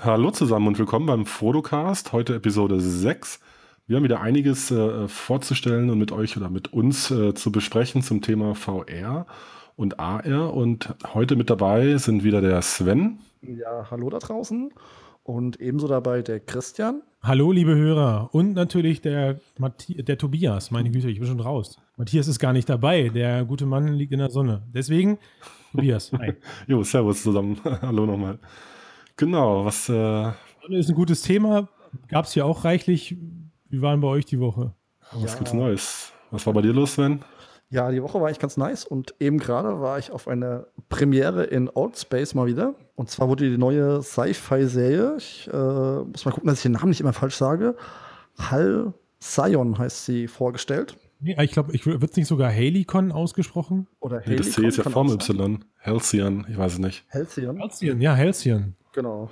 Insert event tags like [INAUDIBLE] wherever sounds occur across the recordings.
Hallo zusammen und willkommen beim Fotocast, heute Episode 6. Wir haben wieder einiges äh, vorzustellen und mit euch oder mit uns äh, zu besprechen zum Thema VR und AR. Und heute mit dabei sind wieder der Sven. Ja, hallo da draußen. Und ebenso dabei der Christian. Hallo, liebe Hörer. Und natürlich der, Mathi der Tobias. Meine Güte, ich bin schon raus. Matthias ist gar nicht dabei. Der gute Mann liegt in der Sonne. Deswegen, Tobias. Hi. [LAUGHS] jo, servus zusammen. [LAUGHS] hallo nochmal. Genau, was. Äh ist ein gutes Thema. Gab es ja auch reichlich. Wie waren bei euch die Woche? Was ja. gibt's Neues? Was war bei dir los, Sven? Ja, die Woche war ich ganz nice und eben gerade war ich auf einer Premiere in Old Space mal wieder. Und zwar wurde die neue Sci-Fi-Serie, ich äh, muss mal gucken, dass ich den Namen nicht immer falsch sage, Hal Sion heißt sie vorgestellt. Nee, ich glaube, ich wird es nicht sogar Halicon ausgesprochen? Oder Halicon? Nee, das C ist ja Form Y. Halcyon, ich weiß es nicht. Halcyon? Halcyon, ja, Halcyon. Genau.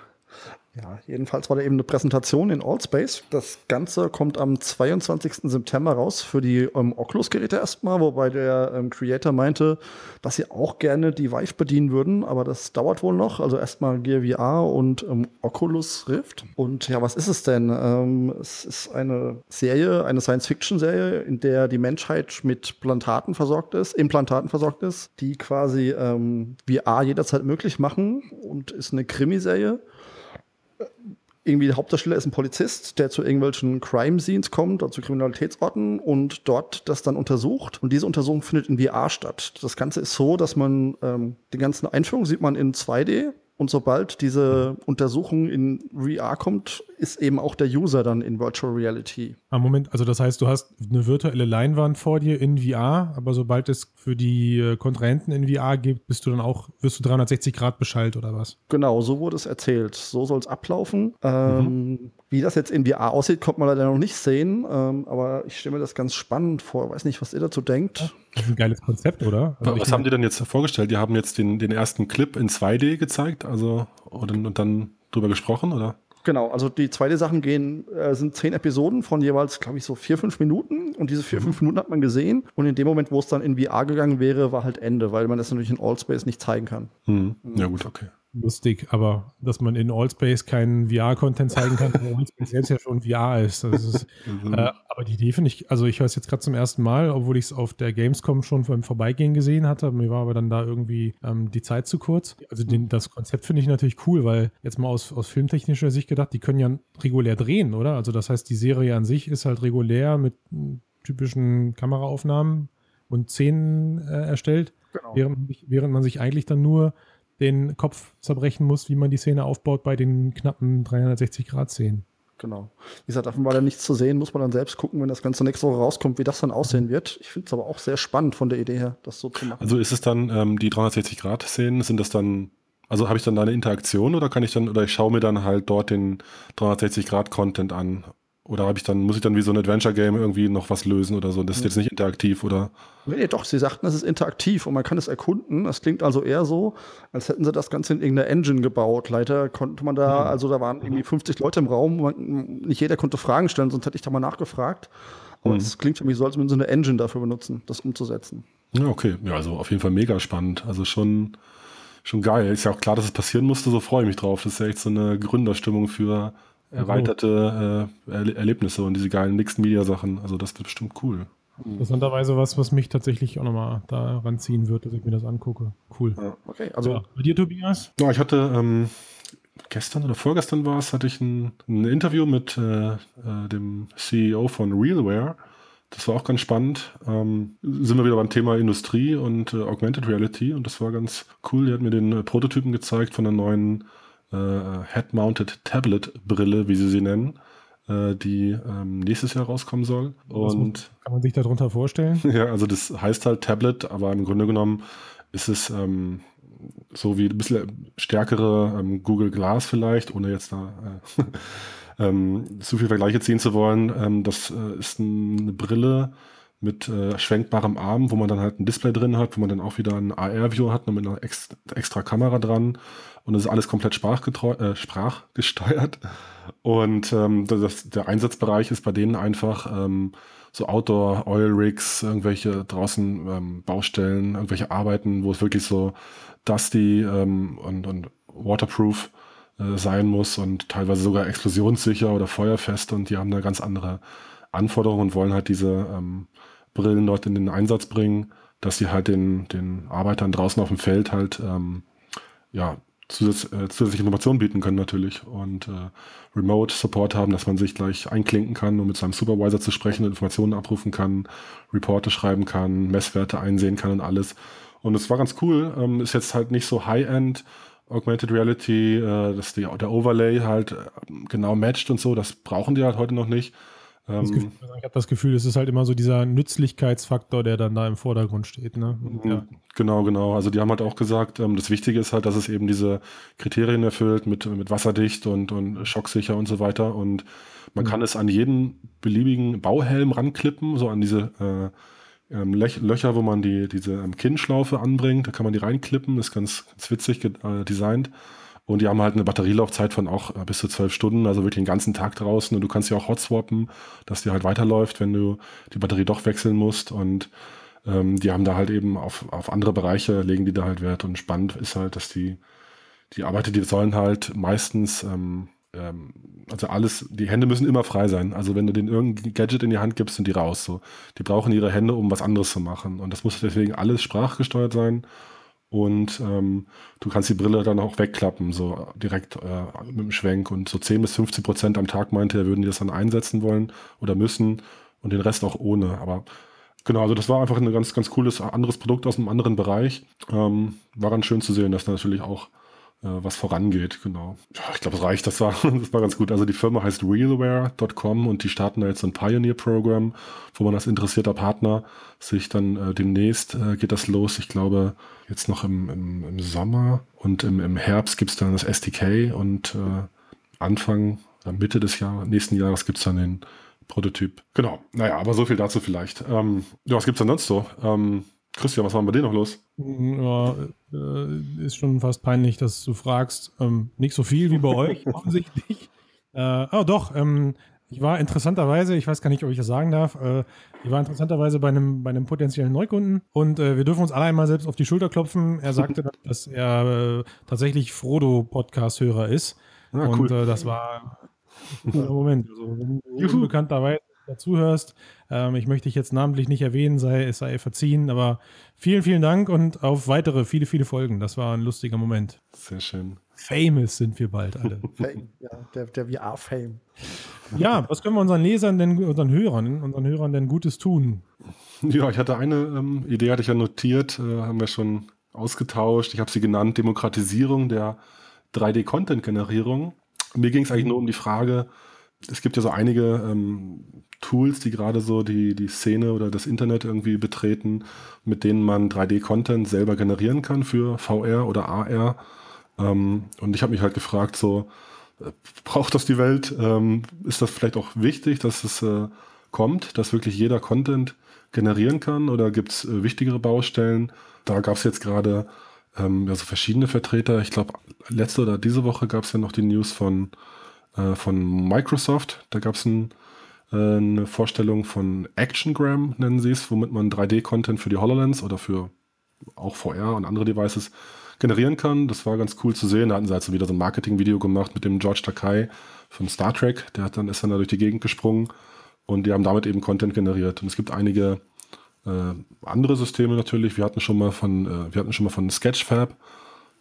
Ja, jedenfalls war da eben eine Präsentation in Allspace. Das Ganze kommt am 22. September raus für die ähm, Oculus-Geräte erstmal, wobei der ähm, Creator meinte, dass sie auch gerne die Vive bedienen würden, aber das dauert wohl noch. Also erstmal Gear VR und ähm, Oculus Rift. Und ja, was ist es denn? Ähm, es ist eine Serie, eine Science-Fiction-Serie, in der die Menschheit mit Plantaten versorgt ist, Implantaten versorgt ist, die quasi ähm, VR jederzeit möglich machen und ist eine Krimiserie irgendwie der Hauptdarsteller ist ein Polizist, der zu irgendwelchen Crime-Scenes kommt, also zu Kriminalitätsorten und dort das dann untersucht. Und diese Untersuchung findet in VR statt. Das Ganze ist so, dass man ähm, die ganzen Einführungen sieht man in 2D und sobald diese Untersuchung in VR kommt, ist eben auch der User dann in Virtual Reality. Ah, Moment, also das heißt, du hast eine virtuelle Leinwand vor dir in VR, aber sobald es für die äh, Kontrahenten in VR gibt, bist du dann auch, wirst du 360 Grad beschallt oder was? Genau, so wurde es erzählt. So soll es ablaufen. Ähm, mhm. Wie das jetzt in VR aussieht, kommt man leider noch nicht sehen, ähm, aber ich stelle mir das ganz spannend vor. Weiß nicht, was ihr dazu denkt. Das ist ein geiles Konzept, oder? Also was haben die denn jetzt vorgestellt? Die haben jetzt den, den ersten Clip in 2D gezeigt, also und, und dann drüber gesprochen, oder? Genau, also die zweite Sachen gehen, äh, sind zehn Episoden von jeweils, glaube ich, so vier, fünf Minuten. Und diese vier, mhm. fünf Minuten hat man gesehen. Und in dem Moment, wo es dann in VR gegangen wäre, war halt Ende, weil man das natürlich in Allspace nicht zeigen kann. Mhm. Ja, gut, okay lustig, aber dass man in Allspace keinen VR-Content zeigen kann, weil Allspace selbst ja schon VR ist. ist mhm. äh, aber die Idee finde ich, also ich höre es jetzt gerade zum ersten Mal, obwohl ich es auf der Gamescom schon beim Vorbeigehen gesehen hatte. Mir war aber dann da irgendwie ähm, die Zeit zu kurz. Also den, das Konzept finde ich natürlich cool, weil jetzt mal aus, aus filmtechnischer Sicht gedacht, die können ja regulär drehen, oder? Also das heißt, die Serie an sich ist halt regulär mit typischen Kameraaufnahmen und Szenen äh, erstellt, genau. während, während man sich eigentlich dann nur den Kopf zerbrechen muss, wie man die Szene aufbaut bei den knappen 360-Grad-Szenen. Genau. Wie gesagt, davon war dann nichts zu sehen, muss man dann selbst gucken, wenn das Ganze nächste Woche rauskommt, wie das dann aussehen wird. Ich finde es aber auch sehr spannend von der Idee her, das so zu machen. Also ist es dann ähm, die 360-Grad-Szenen, sind das dann, also habe ich dann da eine Interaktion oder kann ich dann, oder ich schaue mir dann halt dort den 360-Grad-Content an oder habe ich dann, muss ich dann wie so ein Adventure-Game irgendwie noch was lösen oder so? Das ist jetzt nicht interaktiv, oder? Nee, doch, sie sagten, es ist interaktiv und man kann es erkunden. Das klingt also eher so, als hätten sie das Ganze in irgendeiner Engine gebaut. Leider konnte man da, mhm. also da waren irgendwie 50 Leute im Raum, man, nicht jeder konnte Fragen stellen, sonst hätte ich da mal nachgefragt. Aber es mhm. klingt für mich so, als würden sie eine Engine dafür benutzen, das umzusetzen. Ja, okay. Ja, also auf jeden Fall mega spannend. Also schon, schon geil. Ist ja auch klar, dass es passieren musste, so freue ich mich drauf. Das ist ja echt so eine Gründerstimmung für erweiterte äh, Erlebnisse und diese geilen Mixed Media Sachen. Also das wird bestimmt cool. Interessanterweise was, was mich tatsächlich auch nochmal da ranziehen wird, dass ich mir das angucke. Cool. Ja, okay, also ja. bei dir, Tobias? Ja, ich hatte ähm, gestern oder vorgestern war es, hatte ich ein, ein Interview mit äh, äh, dem CEO von Realware. Das war auch ganz spannend. Ähm, sind wir wieder beim Thema Industrie und äh, Augmented Reality und das war ganz cool. Er hat mir den äh, Prototypen gezeigt von der neuen äh, Head-Mounted Tablet-Brille, wie sie sie nennen, äh, die ähm, nächstes Jahr rauskommen soll. Und kann man sich darunter vorstellen? [LAUGHS] ja, also das heißt halt Tablet, aber im Grunde genommen ist es ähm, so wie ein bisschen stärkere ähm, Google Glass vielleicht, ohne jetzt da äh, [LAUGHS] ähm, zu viel Vergleiche ziehen zu wollen. Ähm, das äh, ist eine Brille mit äh, schwenkbarem Arm, wo man dann halt ein Display drin hat, wo man dann auch wieder ein AR-View hat, mit einer ex extra Kamera dran und das ist alles komplett äh, sprachgesteuert. Und ähm, das, der Einsatzbereich ist bei denen einfach ähm, so Outdoor, Oil Rigs, irgendwelche draußen ähm, Baustellen, irgendwelche Arbeiten, wo es wirklich so dusty ähm, und, und waterproof äh, sein muss und teilweise sogar explosionssicher oder feuerfest und die haben da ganz andere Anforderungen und wollen halt diese ähm, Brillen dort in den Einsatz bringen, dass sie halt den, den Arbeitern draußen auf dem Feld halt ähm, ja, zusatz, äh, zusätzliche Informationen bieten können natürlich und äh, Remote Support haben, dass man sich gleich einklinken kann, um mit seinem Supervisor zu sprechen, Informationen abrufen kann, Reporte schreiben kann, Messwerte einsehen kann und alles. Und es war ganz cool. Ähm, ist jetzt halt nicht so High-End Augmented Reality, äh, dass die, der Overlay halt äh, genau matcht und so. Das brauchen die halt heute noch nicht. Ähm, Gefühl, ich habe das Gefühl, es ist halt immer so dieser Nützlichkeitsfaktor, der dann da im Vordergrund steht. Ne? Mhm. ja. Genau, genau. Also die haben halt auch gesagt, ähm, das Wichtige ist halt, dass es eben diese Kriterien erfüllt mit, mit wasserdicht und, und schocksicher und so weiter. Und man mhm. kann es an jeden beliebigen Bauhelm ranklippen, so an diese äh, ähm, Löcher, wo man die, diese Kinnschlaufe anbringt. Da kann man die reinklippen. Das ist ganz, ganz witzig äh, designt. Und die haben halt eine Batterielaufzeit von auch äh, bis zu zwölf Stunden, also wirklich den ganzen Tag draußen. Und du kannst ja auch hotswappen, dass die halt weiterläuft, wenn du die Batterie doch wechseln musst. Und ähm, die haben da halt eben auf, auf andere Bereiche, legen die da halt Wert. Und spannend ist halt, dass die, die Arbeiter, die sollen halt meistens, ähm, ähm, also alles, die Hände müssen immer frei sein. Also wenn du denen irgendein Gadget in die Hand gibst, sind die raus. So. Die brauchen ihre Hände, um was anderes zu machen. Und das muss deswegen alles sprachgesteuert sein und ähm, du kannst die Brille dann auch wegklappen, so direkt äh, mit dem Schwenk. Und so 10 bis 15 Prozent am Tag meinte er, würden die das dann einsetzen wollen oder müssen und den Rest auch ohne. Aber genau, also das war einfach ein ganz, ganz cooles anderes Produkt aus einem anderen Bereich. Ähm, war ganz schön zu sehen, dass da natürlich auch was vorangeht, genau. Ich glaube, es reicht, das war, [LAUGHS] das war ganz gut. Also die Firma heißt realware.com und die starten da jetzt ein Pioneer-Programm, wo man als interessierter Partner sich dann äh, demnächst äh, geht das los. Ich glaube, jetzt noch im, im, im Sommer und im, im Herbst gibt es dann das SDK und äh, Anfang, äh, Mitte des Jahr, nächsten Jahres gibt es dann den Prototyp. Genau, naja, aber so viel dazu vielleicht. Ähm, ja, was gibt es denn sonst so? Ähm, Christian, was war bei dir noch los? Ja, äh, ist schon fast peinlich, dass du fragst. Ähm, nicht so viel wie bei [LAUGHS] euch, offensichtlich. Äh, oh, doch. Ähm, ich war interessanterweise, ich weiß gar nicht, ob ich das sagen darf, äh, ich war interessanterweise bei einem, bei einem potenziellen Neukunden und äh, wir dürfen uns alle einmal selbst auf die Schulter klopfen. Er sagte, [LAUGHS] dass er äh, tatsächlich Frodo-Podcast-Hörer ist. Ah, und cool. Äh, das war Moment. Also, unbekannterweise dazuhörst. Ähm, ich möchte dich jetzt namentlich nicht erwähnen, sei es sei verziehen, aber vielen, vielen Dank und auf weitere viele, viele Folgen. Das war ein lustiger Moment. Sehr schön. Famous sind wir bald alle. [LAUGHS] Fame, ja, der, der VR-Fame. Ja, was können wir unseren Lesern denn, unseren Hörern, unseren Hörern denn Gutes tun? Ja, ich hatte eine ähm, Idee, hatte ich ja notiert, äh, haben wir schon ausgetauscht. Ich habe sie genannt, Demokratisierung der 3D-Content-Generierung. Mir ging es eigentlich nur um die Frage, es gibt ja so einige ähm, Tools, die gerade so die, die Szene oder das Internet irgendwie betreten, mit denen man 3D-Content selber generieren kann für VR oder AR. Ähm, und ich habe mich halt gefragt, so, äh, braucht das die Welt? Ähm, ist das vielleicht auch wichtig, dass es äh, kommt, dass wirklich jeder Content generieren kann? Oder gibt es äh, wichtigere Baustellen? Da gab es jetzt gerade ähm, also verschiedene Vertreter. Ich glaube, letzte oder diese Woche gab es ja noch die News von äh, von Microsoft. Da gab es ein, äh, eine Vorstellung von Actiongram, nennen sie es, womit man 3D-Content für die HoloLens oder für auch VR und andere Devices generieren kann. Das war ganz cool zu sehen. Da hatten sie halt so wieder so ein Marketing-Video gemacht mit dem George Takai von Star Trek. Der hat dann, ist dann da durch die Gegend gesprungen und die haben damit eben Content generiert. Und es gibt einige äh, andere Systeme natürlich. Wir hatten schon mal von, äh, wir hatten schon mal von Sketchfab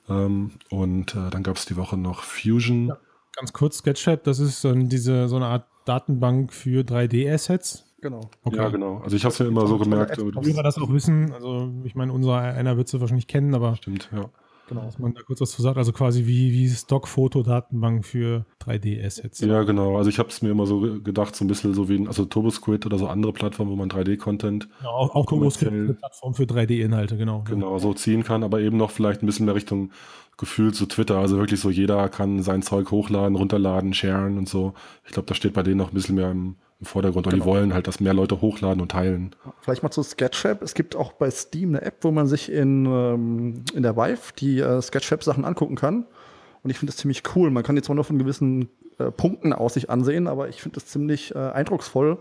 ähm, und äh, dann gab es die Woche noch Fusion. Ja. Ganz kurz, Sketchup, das ist so, diese, so eine Art Datenbank für 3D-Assets. Genau. Okay. Ja, genau. Also ich habe es ja immer so gemerkt. Wie wir das auch wissen, also ich meine, unser einer wird es wahrscheinlich kennen, aber Stimmt, ja. Genau. Dass man da kurz was zu sagt, also quasi wie, wie Stock-Fotodatenbank für 3D-Assets. Ja, genau. Also ich habe es mir immer so gedacht, so ein bisschen so wie also TurboSquid oder so andere Plattformen, wo man 3D-Content. Ja, auch, auch TurboSquid ist eine Plattform für 3D-Inhalte, genau. Genau, so ziehen kann, aber eben noch vielleicht ein bisschen mehr Richtung gefühlt so Twitter. Also wirklich so, jeder kann sein Zeug hochladen, runterladen, sharen und so. Ich glaube, das steht bei denen noch ein bisschen mehr im, im Vordergrund. Genau. die wollen halt, dass mehr Leute hochladen und teilen. Vielleicht mal zu Sketchup. Es gibt auch bei Steam eine App, wo man sich in, ähm, in der Vive die äh, Sketchup-Sachen angucken kann. Und ich finde das ziemlich cool. Man kann jetzt zwar nur von gewissen äh, Punkten aus sich ansehen, aber ich finde das ziemlich äh, eindrucksvoll.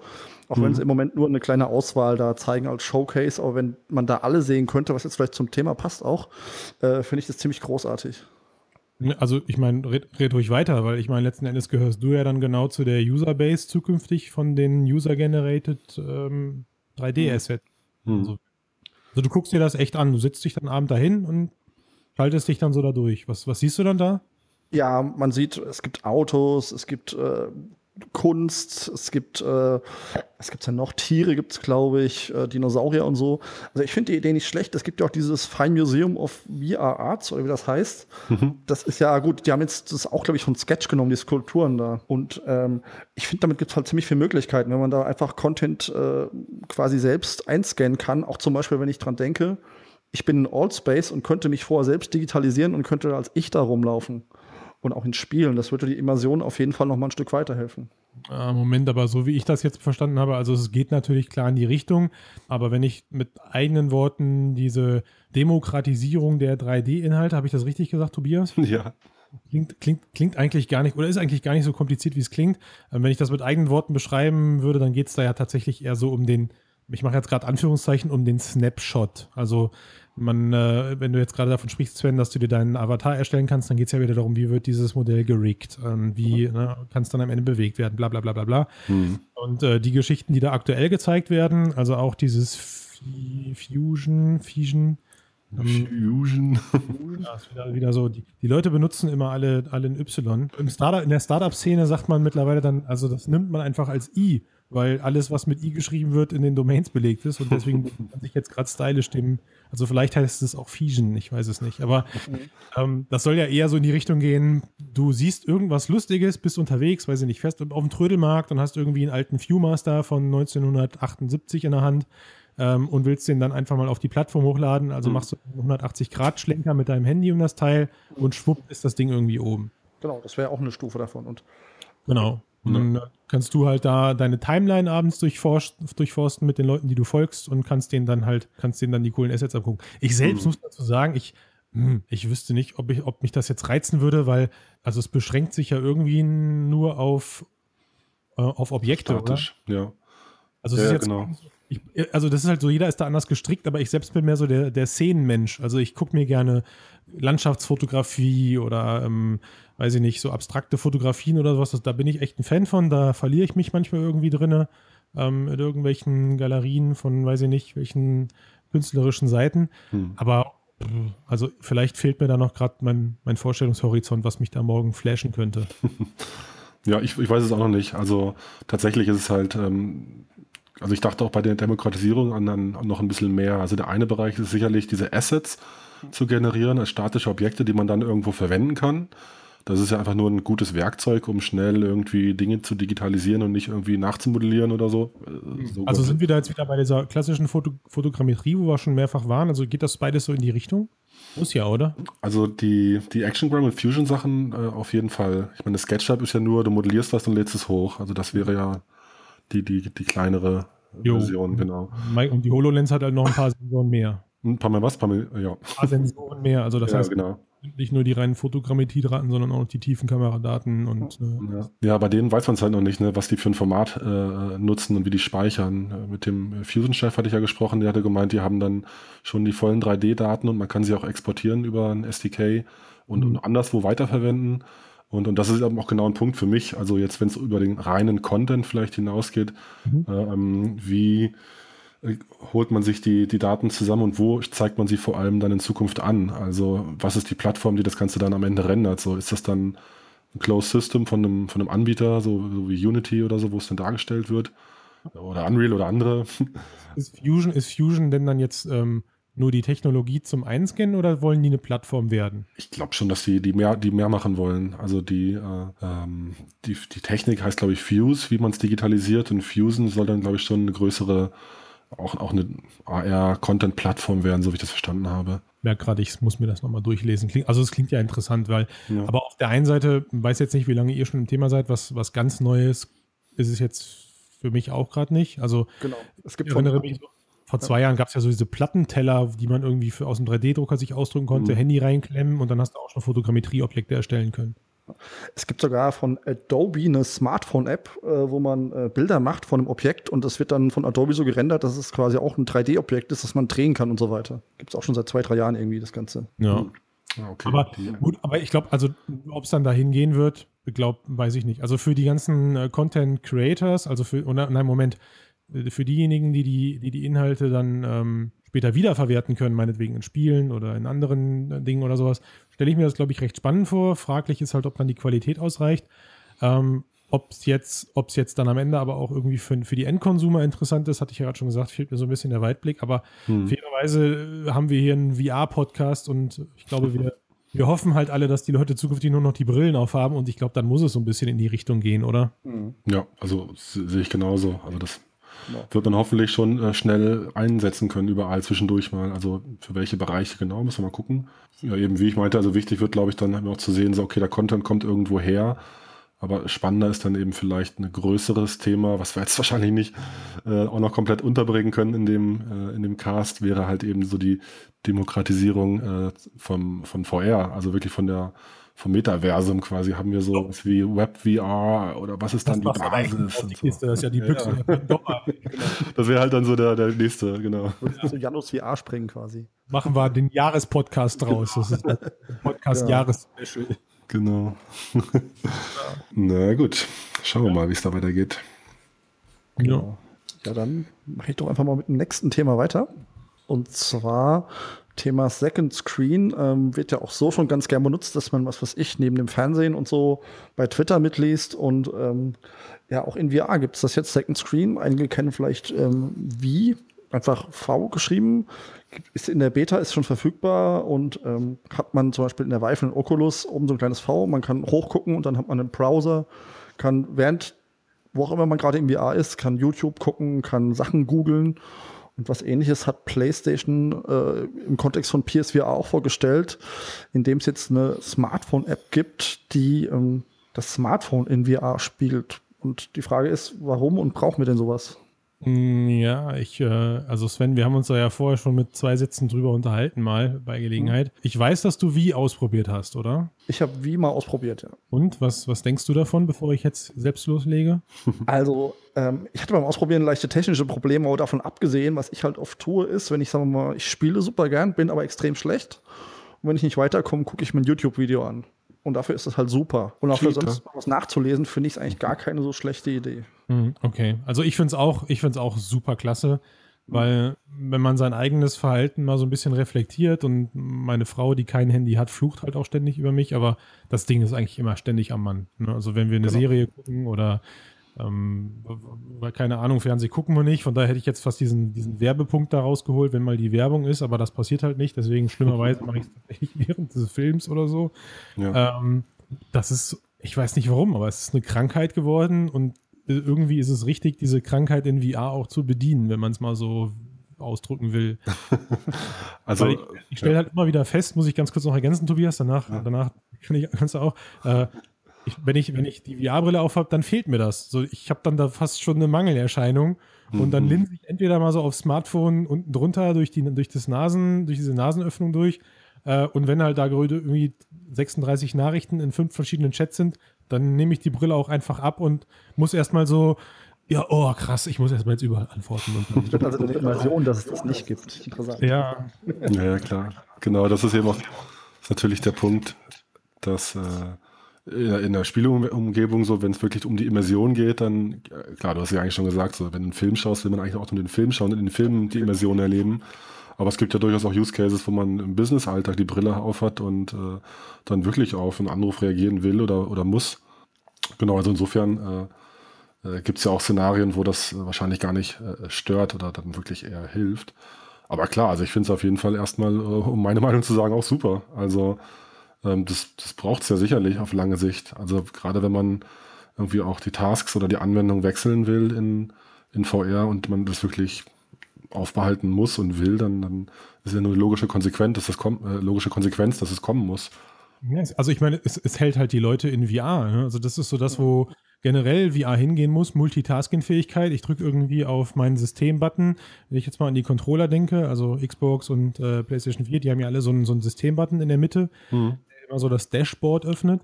Auch mhm. wenn sie im Moment nur eine kleine Auswahl da zeigen als Showcase, aber wenn man da alle sehen könnte, was jetzt vielleicht zum Thema passt auch, äh, finde ich das ziemlich großartig. Also ich meine, red, red ruhig weiter, weil ich meine, letzten Endes gehörst du ja dann genau zu der Userbase zukünftig von den User-Generated ähm, 3D-Assets. Mhm. Also, also, du guckst dir das echt an, du sitzt dich dann abend dahin und schaltest dich dann so da durch. Was, was siehst du dann da? Ja, man sieht, es gibt Autos, es gibt äh, Kunst, es gibt, äh, es gibt ja noch Tiere, gibt es, glaube ich, äh, Dinosaurier und so. Also ich finde die Idee nicht schlecht. Es gibt ja auch dieses Fine Museum of VR Arts, oder wie das heißt. Mhm. Das ist ja gut, die haben jetzt das auch, glaube ich, von Sketch genommen, die Skulpturen da. Und ähm, ich finde, damit gibt es halt ziemlich viele Möglichkeiten, wenn man da einfach Content äh, quasi selbst einscannen kann. Auch zum Beispiel, wenn ich dran denke, ich bin in Allspace und könnte mich vorher selbst digitalisieren und könnte als ich da rumlaufen und auch in Spielen. Das würde die Immersion auf jeden Fall noch mal ein Stück weiterhelfen. Äh, Moment, aber so wie ich das jetzt verstanden habe, also es geht natürlich klar in die Richtung, aber wenn ich mit eigenen Worten diese Demokratisierung der 3D-Inhalte, habe ich das richtig gesagt, Tobias? [LAUGHS] Ja. Klingt, klingt, klingt eigentlich gar nicht, oder ist eigentlich gar nicht so kompliziert, wie es klingt. Ähm, wenn ich das mit eigenen Worten beschreiben würde, dann geht es da ja tatsächlich eher so um den, ich mache jetzt gerade Anführungszeichen, um den Snapshot. Also man, äh, wenn du jetzt gerade davon sprichst, Sven, dass du dir deinen Avatar erstellen kannst, dann geht es ja wieder darum, wie wird dieses Modell gerickt, ähm, wie mhm. ne, kann es dann am Ende bewegt werden, bla bla bla bla bla. Mhm. Und äh, die Geschichten, die da aktuell gezeigt werden, also auch dieses Fusion, Fusion, ähm, Fusion. Ja, ist wieder, wieder so. Die, die, Leute benutzen immer alle, alle ein Y. Im Startup, in der Startup-Szene sagt man mittlerweile dann, also das nimmt man einfach als I weil alles, was mit i geschrieben wird, in den Domains belegt ist und deswegen [LAUGHS] kann sich jetzt gerade stylisch dem, also vielleicht heißt es auch Fusion, ich weiß es nicht, aber ähm, das soll ja eher so in die Richtung gehen, du siehst irgendwas Lustiges, bist unterwegs, weiß ich nicht, fährst auf dem Trödelmarkt und hast irgendwie einen alten Viewmaster von 1978 in der Hand ähm, und willst den dann einfach mal auf die Plattform hochladen, also mhm. machst du einen 180-Grad-Schlenker mit deinem Handy um das Teil und schwupp ist das Ding irgendwie oben. Genau, das wäre auch eine Stufe davon und Genau. Und dann kannst du halt da deine Timeline abends durchforsten mit den Leuten, die du folgst und kannst denen dann halt, kannst denen dann die coolen Assets angucken. Ich selbst mhm. muss dazu sagen, ich, hm, ich wüsste nicht, ob, ich, ob mich das jetzt reizen würde, weil, also es beschränkt sich ja irgendwie nur auf, äh, auf Objekte, Statisch, oder? ja. Also, ja, genau. Ich, also das ist halt so, jeder ist da anders gestrickt, aber ich selbst bin mehr so der, der Szenenmensch. Also ich gucke mir gerne Landschaftsfotografie oder ähm, weiß ich nicht, so abstrakte Fotografien oder sowas, da bin ich echt ein Fan von, da verliere ich mich manchmal irgendwie drin, ähm, in irgendwelchen Galerien von, weiß ich nicht, welchen künstlerischen Seiten. Hm. Aber also vielleicht fehlt mir da noch gerade mein, mein Vorstellungshorizont, was mich da morgen flashen könnte. [LAUGHS] ja, ich, ich weiß es auch noch nicht. Also tatsächlich ist es halt, ähm, also ich dachte auch bei der Demokratisierung an, an noch ein bisschen mehr. Also der eine Bereich ist sicherlich diese Assets zu generieren als statische Objekte, die man dann irgendwo verwenden kann. Das ist ja einfach nur ein gutes Werkzeug, um schnell irgendwie Dinge zu digitalisieren und nicht irgendwie nachzumodellieren oder so. Äh, so also sind wir da jetzt wieder bei dieser klassischen Foto Fotogrammetrie, wo wir schon mehrfach waren? Also geht das beides so in die Richtung? Muss ja, oder? Also die, die Actiongram und Fusion-Sachen äh, auf jeden Fall. Ich meine, SketchUp ist ja nur, du modellierst was und lädst es hoch. Also das wäre ja die, die, die kleinere jo. Version, genau. Und die HoloLens hat halt noch ein paar Sensoren mehr. Ein paar mehr was? Ein paar mehr, ja. Ein paar Sensoren mehr. Also das ja, heißt, genau nicht nur die reinen Fotogrammetriedaten, sondern auch noch die tiefen Kameradaten und äh ja. ja. bei denen weiß man es halt noch nicht, ne, was die für ein Format äh, nutzen und wie die speichern. Äh, mit dem Fusion-Chef hatte ich ja gesprochen, der hatte gemeint, die haben dann schon die vollen 3D-Daten und man kann sie auch exportieren über ein SDK und, mhm. und anderswo weiterverwenden. Und, und das ist eben auch genau ein Punkt für mich. Also jetzt, wenn es über den reinen Content vielleicht hinausgeht, mhm. äh, ähm, wie holt man sich die, die Daten zusammen und wo zeigt man sie vor allem dann in Zukunft an? Also was ist die Plattform, die das Ganze dann am Ende rendert? So ist das dann ein Closed System von einem, von einem Anbieter, so, so wie Unity oder so, wo es dann dargestellt wird? Oder Unreal oder andere? Ist Fusion, ist Fusion denn dann jetzt ähm, nur die Technologie zum Einscannen oder wollen die eine Plattform werden? Ich glaube schon, dass die, die, mehr, die mehr machen wollen. Also die, äh, ähm, die, die Technik heißt, glaube ich, Fuse, wie man es digitalisiert und Fusion soll dann, glaube ich, schon eine größere auch, auch eine AR-Content-Plattform werden, so wie ich das verstanden habe. Ja, gerade ich muss mir das nochmal durchlesen. Also es klingt ja interessant, weil, ja. aber auf der einen Seite, weiß jetzt nicht, wie lange ihr schon im Thema seid, was, was ganz Neues ist es jetzt für mich auch gerade nicht. Also genau. es gibt ich erinnere mich, vor zwei ja. Jahren gab es ja so diese Plattenteller, die man irgendwie für, aus dem 3D-Drucker sich ausdrücken konnte, mhm. Handy reinklemmen und dann hast du auch schon Fotogrammetrie-Objekte erstellen können. Es gibt sogar von Adobe eine Smartphone-App, äh, wo man äh, Bilder macht von einem Objekt und das wird dann von Adobe so gerendert, dass es quasi auch ein 3D-Objekt ist, das man drehen kann und so weiter. Gibt es auch schon seit zwei, drei Jahren irgendwie das Ganze. Ja. Ah, okay. Aber gut, aber ich glaube, also ob es dann dahin gehen wird, glaub, weiß ich nicht. Also für die ganzen äh, Content Creators, also für, oder, nein, Moment, äh, für diejenigen, die die, die, die Inhalte dann ähm, später wiederverwerten können, meinetwegen in Spielen oder in anderen äh, Dingen oder sowas, stelle ich mir das, glaube ich, recht spannend vor. Fraglich ist halt, ob dann die Qualität ausreicht. Ähm, ob es jetzt, ob's jetzt dann am Ende aber auch irgendwie für, für die Endkonsumer interessant ist, hatte ich ja gerade schon gesagt, fehlt mir so ein bisschen der Weitblick. Aber hm. fairerweise äh, haben wir hier einen VR-Podcast und ich glaube, wir, [LAUGHS] wir hoffen halt alle, dass die Leute zukünftig nur noch die Brillen aufhaben und ich glaube, dann muss es so ein bisschen in die Richtung gehen, oder? Hm. Ja, also sehe ich genauso. Also das ja. wird man hoffentlich schon äh, schnell einsetzen können, überall zwischendurch mal. Also für welche Bereiche genau, müssen wir mal gucken. Ja, eben wie ich meinte, also wichtig wird, glaube ich, dann auch zu sehen, so, okay, der Content kommt irgendwo her aber spannender ist dann eben vielleicht ein größeres Thema, was wir jetzt [LAUGHS] wahrscheinlich nicht äh, auch noch komplett unterbringen können in dem, äh, in dem Cast, wäre halt eben so die Demokratisierung äh, vom, von VR, also wirklich von der vom Metaversum quasi haben wir so was wie Web VR oder was ist dann das die Basis? Die Kiste, so. Das ist ja die Büchse. Ja. [LAUGHS] das wäre halt dann so der, der nächste, genau. Zu Janus VR springen quasi. Machen wir den Jahrespodcast draus. Das ist der Podcast ja. Jahresspecial. Genau. [LAUGHS] Na gut, schauen wir mal, wie es da weitergeht. Genau. Ja, dann mache ich doch einfach mal mit dem nächsten Thema weiter. Und zwar Thema Second Screen ähm, wird ja auch so schon ganz gern benutzt, dass man, was weiß ich, neben dem Fernsehen und so bei Twitter mitliest. Und ähm, ja, auch in VR gibt es das jetzt Second Screen. Einige kennen vielleicht ähm, wie, einfach V geschrieben ist in der Beta ist schon verfügbar und ähm, hat man zum Beispiel in der Vive und Oculus oben so ein kleines V, man kann hochgucken und dann hat man einen Browser, kann während, wo auch immer man gerade im VR ist, kann YouTube gucken, kann Sachen googeln und was ähnliches hat PlayStation äh, im Kontext von PSVR auch vorgestellt, indem es jetzt eine Smartphone-App gibt, die ähm, das Smartphone in VR spielt. Und die Frage ist, warum und brauchen wir denn sowas? Mm, ja, ich, äh, also Sven, wir haben uns da ja vorher schon mit zwei Sätzen drüber unterhalten, mal bei Gelegenheit. Mhm. Ich weiß, dass du wie ausprobiert hast, oder? Ich habe wie mal ausprobiert, ja. Und was, was denkst du davon, bevor ich jetzt selbst loslege? [LAUGHS] Also, ähm, ich hatte beim Ausprobieren leichte technische Probleme, aber davon abgesehen, was ich halt oft tue, ist, wenn ich, sagen wir mal, ich spiele super gern, bin aber extrem schlecht. Und wenn ich nicht weiterkomme, gucke ich mir ein YouTube-Video an. Und dafür ist das halt super. Und auch für sonst was nachzulesen, finde ich es eigentlich gar keine so schlechte Idee. Mhm, okay, also ich finde es auch, auch super klasse, weil wenn man sein eigenes Verhalten mal so ein bisschen reflektiert und meine Frau, die kein Handy hat, flucht halt auch ständig über mich, aber das Ding ist eigentlich immer ständig am Mann. Ne? Also wenn wir eine genau. Serie gucken oder ähm, weil keine Ahnung, Fernsehen gucken wir nicht, von daher hätte ich jetzt fast diesen, diesen Werbepunkt da rausgeholt, wenn mal die Werbung ist, aber das passiert halt nicht, deswegen schlimmerweise [LAUGHS] mache ich es tatsächlich während des Films oder so. Ja. Ähm, das ist, ich weiß nicht warum, aber es ist eine Krankheit geworden und irgendwie ist es richtig, diese Krankheit in VR auch zu bedienen, wenn man es mal so ausdrücken will. [LAUGHS] also, ich, ich stelle ja. halt immer wieder fest, muss ich ganz kurz noch ergänzen, Tobias, danach, ja. danach kann ich, kannst du auch, äh, ich, wenn, ich, wenn ich die VR-Brille aufhabe, dann fehlt mir das. So, ich habe dann da fast schon eine Mangelerscheinung. Und dann mhm. linse ich entweder mal so aufs Smartphone unten drunter durch, die, durch, das Nasen, durch diese Nasenöffnung durch. Äh, und wenn halt da irgendwie 36 Nachrichten in fünf verschiedenen Chats sind, dann nehme ich die Brille auch einfach ab und muss erstmal so, ja, oh krass, ich muss erstmal jetzt überall antworten. Und also eine Immersion, dass es das nicht gibt. Interessant. Ja. ja, klar. Genau, das ist eben auch ist natürlich der Punkt, dass äh, in der Spielumgebung so, wenn es wirklich um die Immersion geht, dann, äh, klar, du hast ja eigentlich schon gesagt, so, wenn du einen Film schaust, will man eigentlich auch nur den Film schauen und in den Filmen die Immersion erleben. Aber es gibt ja durchaus auch Use Cases, wo man im Business-Alltag die Brille aufhat und äh, dann wirklich auf einen Anruf reagieren will oder, oder muss. Genau, also insofern äh, äh, gibt es ja auch Szenarien, wo das wahrscheinlich gar nicht äh, stört oder dann wirklich eher hilft. Aber klar, also ich finde es auf jeden Fall erstmal, äh, um meine Meinung zu sagen, auch super. Also ähm, das das braucht es ja sicherlich auf lange Sicht. Also gerade wenn man irgendwie auch die Tasks oder die Anwendung wechseln will in, in VR und man das wirklich aufbehalten muss und will, dann, dann ist ja nur logische Konsequenz, dass das kommt, äh, logische Konsequenz, dass es kommen muss. Also ich meine, es, es hält halt die Leute in VR. Ne? Also das ist so das, wo generell VR hingehen muss, Multitasking-Fähigkeit. Ich drücke irgendwie auf meinen System-Button. Wenn ich jetzt mal an die Controller denke, also Xbox und äh, PlayStation 4, die haben ja alle so einen, so einen System-Button in der Mitte. Mhm immer so das Dashboard öffnet.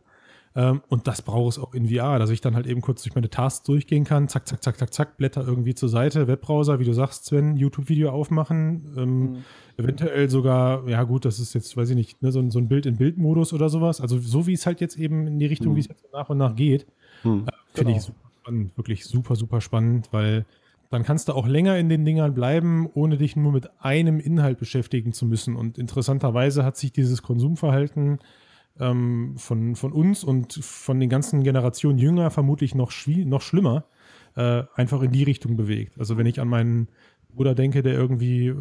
Ähm, und das brauche ich auch in VR, dass ich dann halt eben kurz durch meine Tasks durchgehen kann, zack, zack, zack, zack, zack, Blätter irgendwie zur Seite, Webbrowser, wie du sagst, Sven, YouTube-Video aufmachen, ähm, mhm. eventuell sogar, ja gut, das ist jetzt, weiß ich nicht, ne, so, so ein Bild-in-Bild-Modus oder sowas. Also so wie es halt jetzt eben in die Richtung, mhm. wie es jetzt nach und nach geht, mhm. äh, finde genau. ich super spannend, wirklich super, super spannend, weil dann kannst du auch länger in den Dingern bleiben, ohne dich nur mit einem Inhalt beschäftigen zu müssen. Und interessanterweise hat sich dieses Konsumverhalten ähm, von, von uns und von den ganzen Generationen jünger vermutlich noch, noch schlimmer äh, einfach in die Richtung bewegt. Also wenn ich an meinen Bruder denke, der irgendwie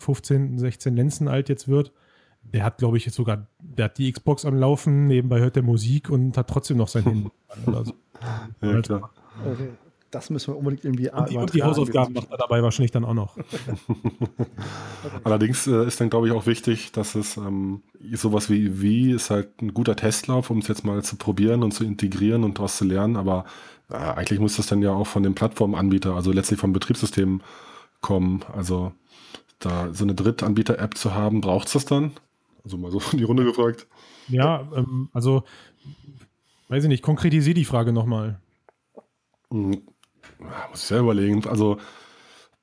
15, 16 Lenzen alt jetzt wird, der hat, glaube ich, jetzt sogar, der hat die Xbox am Laufen, nebenbei hört der Musik und hat trotzdem noch sein [LAUGHS] Handy. Oder so. Ja, klar. Okay das müssen wir unbedingt irgendwie und die, und die Hausaufgaben macht er dabei wahrscheinlich dann auch noch. [LAUGHS] Allerdings äh, ist dann, glaube ich, auch wichtig, dass es ähm, sowas wie wie ist halt ein guter Testlauf, um es jetzt mal zu probieren und zu integrieren und daraus zu lernen. Aber äh, eigentlich muss das dann ja auch von dem Plattformanbieter, also letztlich vom Betriebssystem kommen. Also da so eine Drittanbieter-App zu haben, braucht es das dann? Also mal so [LAUGHS] in die Runde gefragt. Ja, ähm, also weiß ich nicht, konkretisiere die Frage nochmal. Hm, muss ich selber überlegen. Also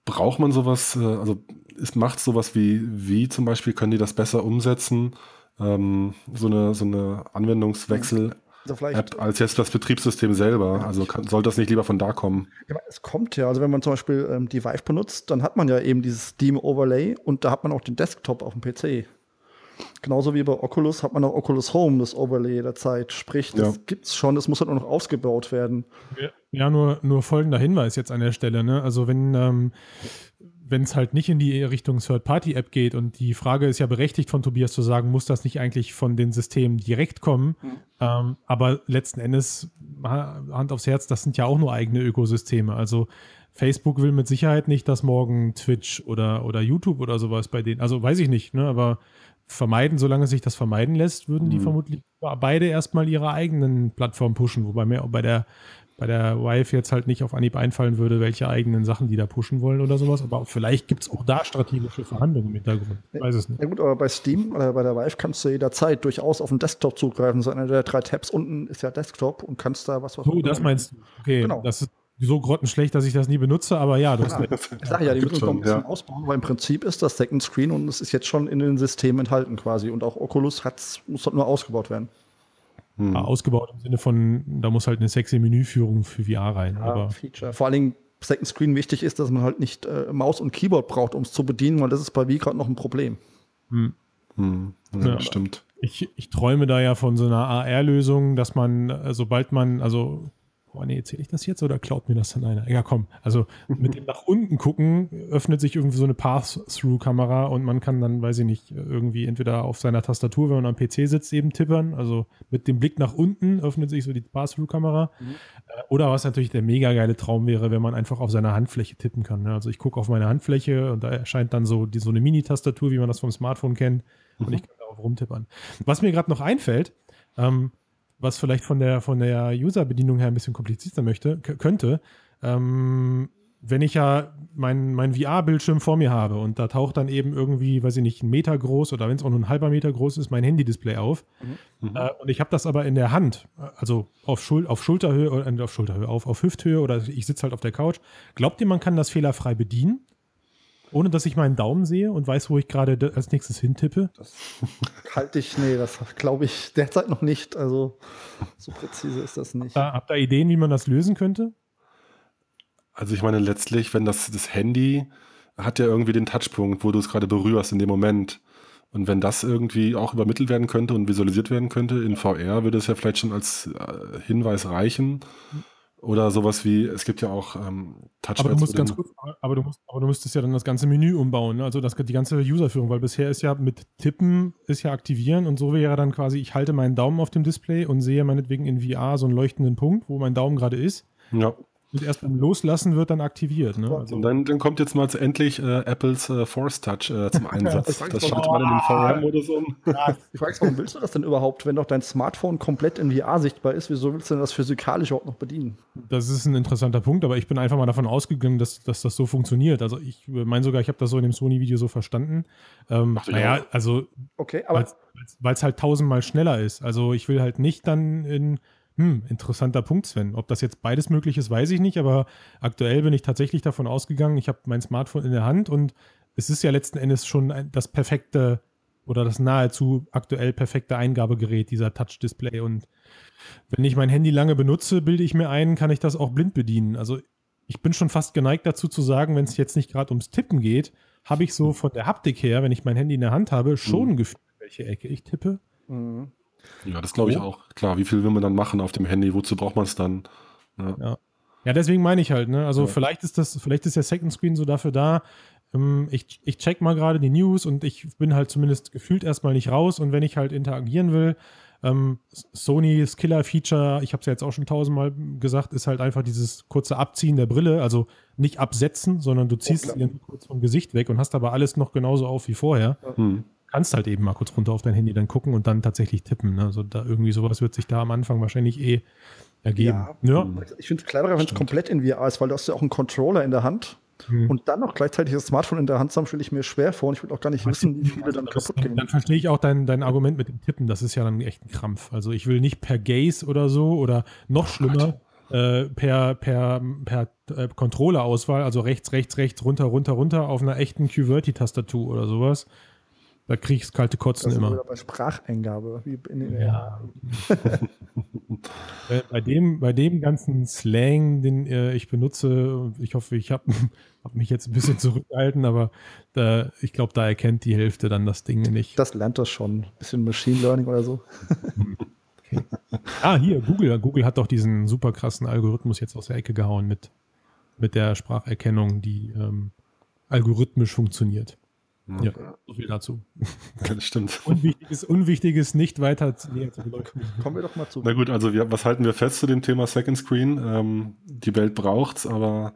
braucht man sowas, äh, also ist, macht sowas wie, wie zum Beispiel, können die das besser umsetzen? Ähm, so eine, so eine Anwendungswechsel. Also App als jetzt das Betriebssystem selber. Ja, also kann, soll das nicht lieber von da kommen? Ja, es kommt ja. Also wenn man zum Beispiel ähm, die Vive benutzt, dann hat man ja eben dieses Steam Overlay und da hat man auch den Desktop auf dem PC. Genauso wie bei Oculus hat man auch Oculus Home, das Overlay der Zeit. Sprich, das ja. es schon, das muss halt nur noch ausgebaut werden. Ja, nur, nur folgender Hinweis jetzt an der Stelle. Ne? Also wenn ähm, wenn es halt nicht in die Richtung Third-Party-App geht und die Frage ist ja berechtigt von Tobias zu sagen, muss das nicht eigentlich von den Systemen direkt kommen? Mhm. Ähm, aber letzten Endes, Hand aufs Herz, das sind ja auch nur eigene Ökosysteme. Also Facebook will mit Sicherheit nicht, dass morgen Twitch oder, oder YouTube oder sowas bei denen, also weiß ich nicht, ne, aber vermeiden, solange sich das vermeiden lässt, würden die mhm. vermutlich beide erstmal ihre eigenen Plattformen pushen, wobei mir bei der bei der Vive jetzt halt nicht auf Anhieb einfallen würde, welche eigenen Sachen die da pushen wollen oder sowas. Aber vielleicht gibt es auch da strategische Verhandlungen im Hintergrund. Ich weiß es nicht. Ja gut, aber bei Steam oder bei der Vive kannst du jederzeit durchaus auf den Desktop zugreifen. So einer der drei Tabs unten ist ja Desktop und kannst da was was. Oh, das meinst du. Okay, genau. das ist so grottenschlecht, dass ich das nie benutze, aber ja. Das ja, ich sage ja, die müssen schon, ein bisschen ja. ausbauen, aber im Prinzip ist das Second Screen und es ist jetzt schon in den Systemen enthalten quasi. Und auch Oculus hat's, muss halt nur ausgebaut werden. Hm. Ausgebaut im Sinne von, da muss halt eine sexy Menüführung für VR rein. Ja, aber Feature. Vor allen Dingen Second Screen wichtig ist, dass man halt nicht äh, Maus und Keyboard braucht, um es zu bedienen, weil das ist bei Wii gerade noch ein Problem. Hm. Hm. Ja, ja, stimmt. Ich, ich träume da ja von so einer AR-Lösung, dass man, äh, sobald man, also boah, nee, erzähle ich das jetzt oder klaut mir das dann einer? Ja, komm. Also mit dem [LAUGHS] nach unten gucken öffnet sich irgendwie so eine Pass-Through-Kamera und man kann dann, weiß ich nicht, irgendwie entweder auf seiner Tastatur, wenn man am PC sitzt, eben tippern. Also mit dem Blick nach unten öffnet sich so die Pass-Through-Kamera. Mhm. Äh, oder was natürlich der mega geile Traum wäre, wenn man einfach auf seiner Handfläche tippen kann. Ne? Also ich gucke auf meine Handfläche und da erscheint dann so, die, so eine Mini-Tastatur, wie man das vom Smartphone kennt. Mhm. Und ich kann darauf rumtippern. Was mir gerade noch einfällt, ähm, was vielleicht von der, von der User-Bedienung her ein bisschen komplizierter möchte, könnte, ähm, wenn ich ja meinen mein VR-Bildschirm vor mir habe und da taucht dann eben irgendwie, weiß ich nicht, ein Meter groß oder wenn es auch nur ein halber Meter groß ist, mein Handy-Display auf. Mhm. Äh, und ich habe das aber in der Hand, also auf, Schul auf Schulterhöhe oder äh, auf Schulterhöhe, auf, auf Hüfthöhe oder ich sitze halt auf der Couch. Glaubt ihr, man kann das fehlerfrei bedienen? Ohne dass ich meinen Daumen sehe und weiß, wo ich gerade als nächstes hintippe? Das halte ich, nee, das glaube ich derzeit noch nicht. Also so präzise ist das nicht. Habt ihr Ideen, wie man das lösen könnte? Also ich meine, letztlich, wenn das, das Handy hat ja irgendwie den Touchpunkt, wo du es gerade berührst in dem Moment. Und wenn das irgendwie auch übermittelt werden könnte und visualisiert werden könnte in VR, würde es ja vielleicht schon als äh, Hinweis reichen. Oder sowas wie, es gibt ja auch ähm, Touchpads. Aber du musst ganz kurz, aber du musst, aber du müsstest ja dann das ganze Menü umbauen, ne? also das, die ganze Userführung, weil bisher ist ja mit Tippen ist ja aktivieren und so wäre dann quasi, ich halte meinen Daumen auf dem Display und sehe meinetwegen in VR so einen leuchtenden Punkt, wo mein Daumen gerade ist. Ja. Und erst beim Loslassen wird dann aktiviert. Ne? Also, und dann, dann, kommt jetzt mal endlich äh, Apples äh, Force Touch äh, zum [LAUGHS] Einsatz. das schaltet man in den VR-Modus um. [LAUGHS] Ich frage warum willst du das denn überhaupt, wenn doch dein Smartphone komplett in VR sichtbar ist? Wieso willst du denn das physikalisch überhaupt noch bedienen? Das ist ein interessanter Punkt, aber ich bin einfach mal davon ausgegangen, dass, dass das so funktioniert. Also ich meine sogar, ich habe das so in dem Sony-Video so verstanden. Ähm, naja, also okay, weil es halt tausendmal schneller ist. Also ich will halt nicht dann in hm, interessanter Punkt, Sven. Ob das jetzt beides möglich ist, weiß ich nicht, aber aktuell bin ich tatsächlich davon ausgegangen, ich habe mein Smartphone in der Hand und es ist ja letzten Endes schon das perfekte oder das nahezu aktuell perfekte Eingabegerät, dieser Touch-Display. Und wenn ich mein Handy lange benutze, bilde ich mir ein, kann ich das auch blind bedienen. Also ich bin schon fast geneigt dazu zu sagen, wenn es jetzt nicht gerade ums Tippen geht, habe ich so von der Haptik her, wenn ich mein Handy in der Hand habe, schon mhm. ein Gefühl, welche Ecke ich tippe. Mhm. Ja, das glaube ich oh. auch. Klar, wie viel will man dann machen auf dem Handy? Wozu braucht man es dann? Ja. ja. ja. deswegen meine ich halt, ne? Also ja. vielleicht ist das, vielleicht ist der Second Screen so dafür da. Ähm, ich, ich check mal gerade die News und ich bin halt zumindest gefühlt erstmal nicht raus. Und wenn ich halt interagieren will, ähm, Sony's Killer-Feature, ich habe es ja jetzt auch schon tausendmal gesagt, ist halt einfach dieses kurze Abziehen der Brille. Also nicht absetzen, sondern du ziehst oh, sie kurz vom Gesicht weg und hast aber alles noch genauso auf wie vorher. Hm kannst halt eben mal kurz runter auf dein Handy dann gucken und dann tatsächlich tippen. Ne? Also da irgendwie sowas wird sich da am Anfang wahrscheinlich eh ergeben. Ja, ja. ich finde es cleverer, wenn es komplett in VR ist, weil du hast ja auch einen Controller in der Hand. Hm. Und dann noch gleichzeitig das Smartphone in der Hand zu haben, stelle ich mir schwer vor und ich will auch gar nicht wissen, wie viele dann kaputt gehen. Dann verstehe ich auch dein, dein Argument mit dem Tippen. Das ist ja dann echt ein Krampf. Also ich will nicht per Gaze oder so oder noch schlimmer äh, per, per, per äh, Controller-Auswahl, also rechts, rechts, rechts, runter, runter, runter auf einer echten QWERTY-Tastatur oder sowas. Da kriege ich kalte Kotzen das immer. Bei Spracheingabe. ja. [LAUGHS] Äh, bei, dem, bei dem ganzen Slang, den äh, ich benutze, ich hoffe, ich habe [LAUGHS] hab mich jetzt ein bisschen zurückgehalten, aber da, ich glaube, da erkennt die Hälfte dann das Ding nicht. Das lernt das schon. Ein bisschen Machine Learning oder so. okay. Ah, hier, Google. Google hat doch diesen super krassen Algorithmus jetzt aus der Ecke gehauen mit, mit der Spracherkennung, die ähm, algorithmisch funktioniert. Ja, so viel dazu. [LAUGHS] Das stimmt. Unwichtiges, Unwichtiges nicht weiter näher zu beleuchten. Kommen wir doch mal zu. Na gut, also wir, was halten wir fest zu dem Thema Second Screen? Ähm, die Welt braucht es, aber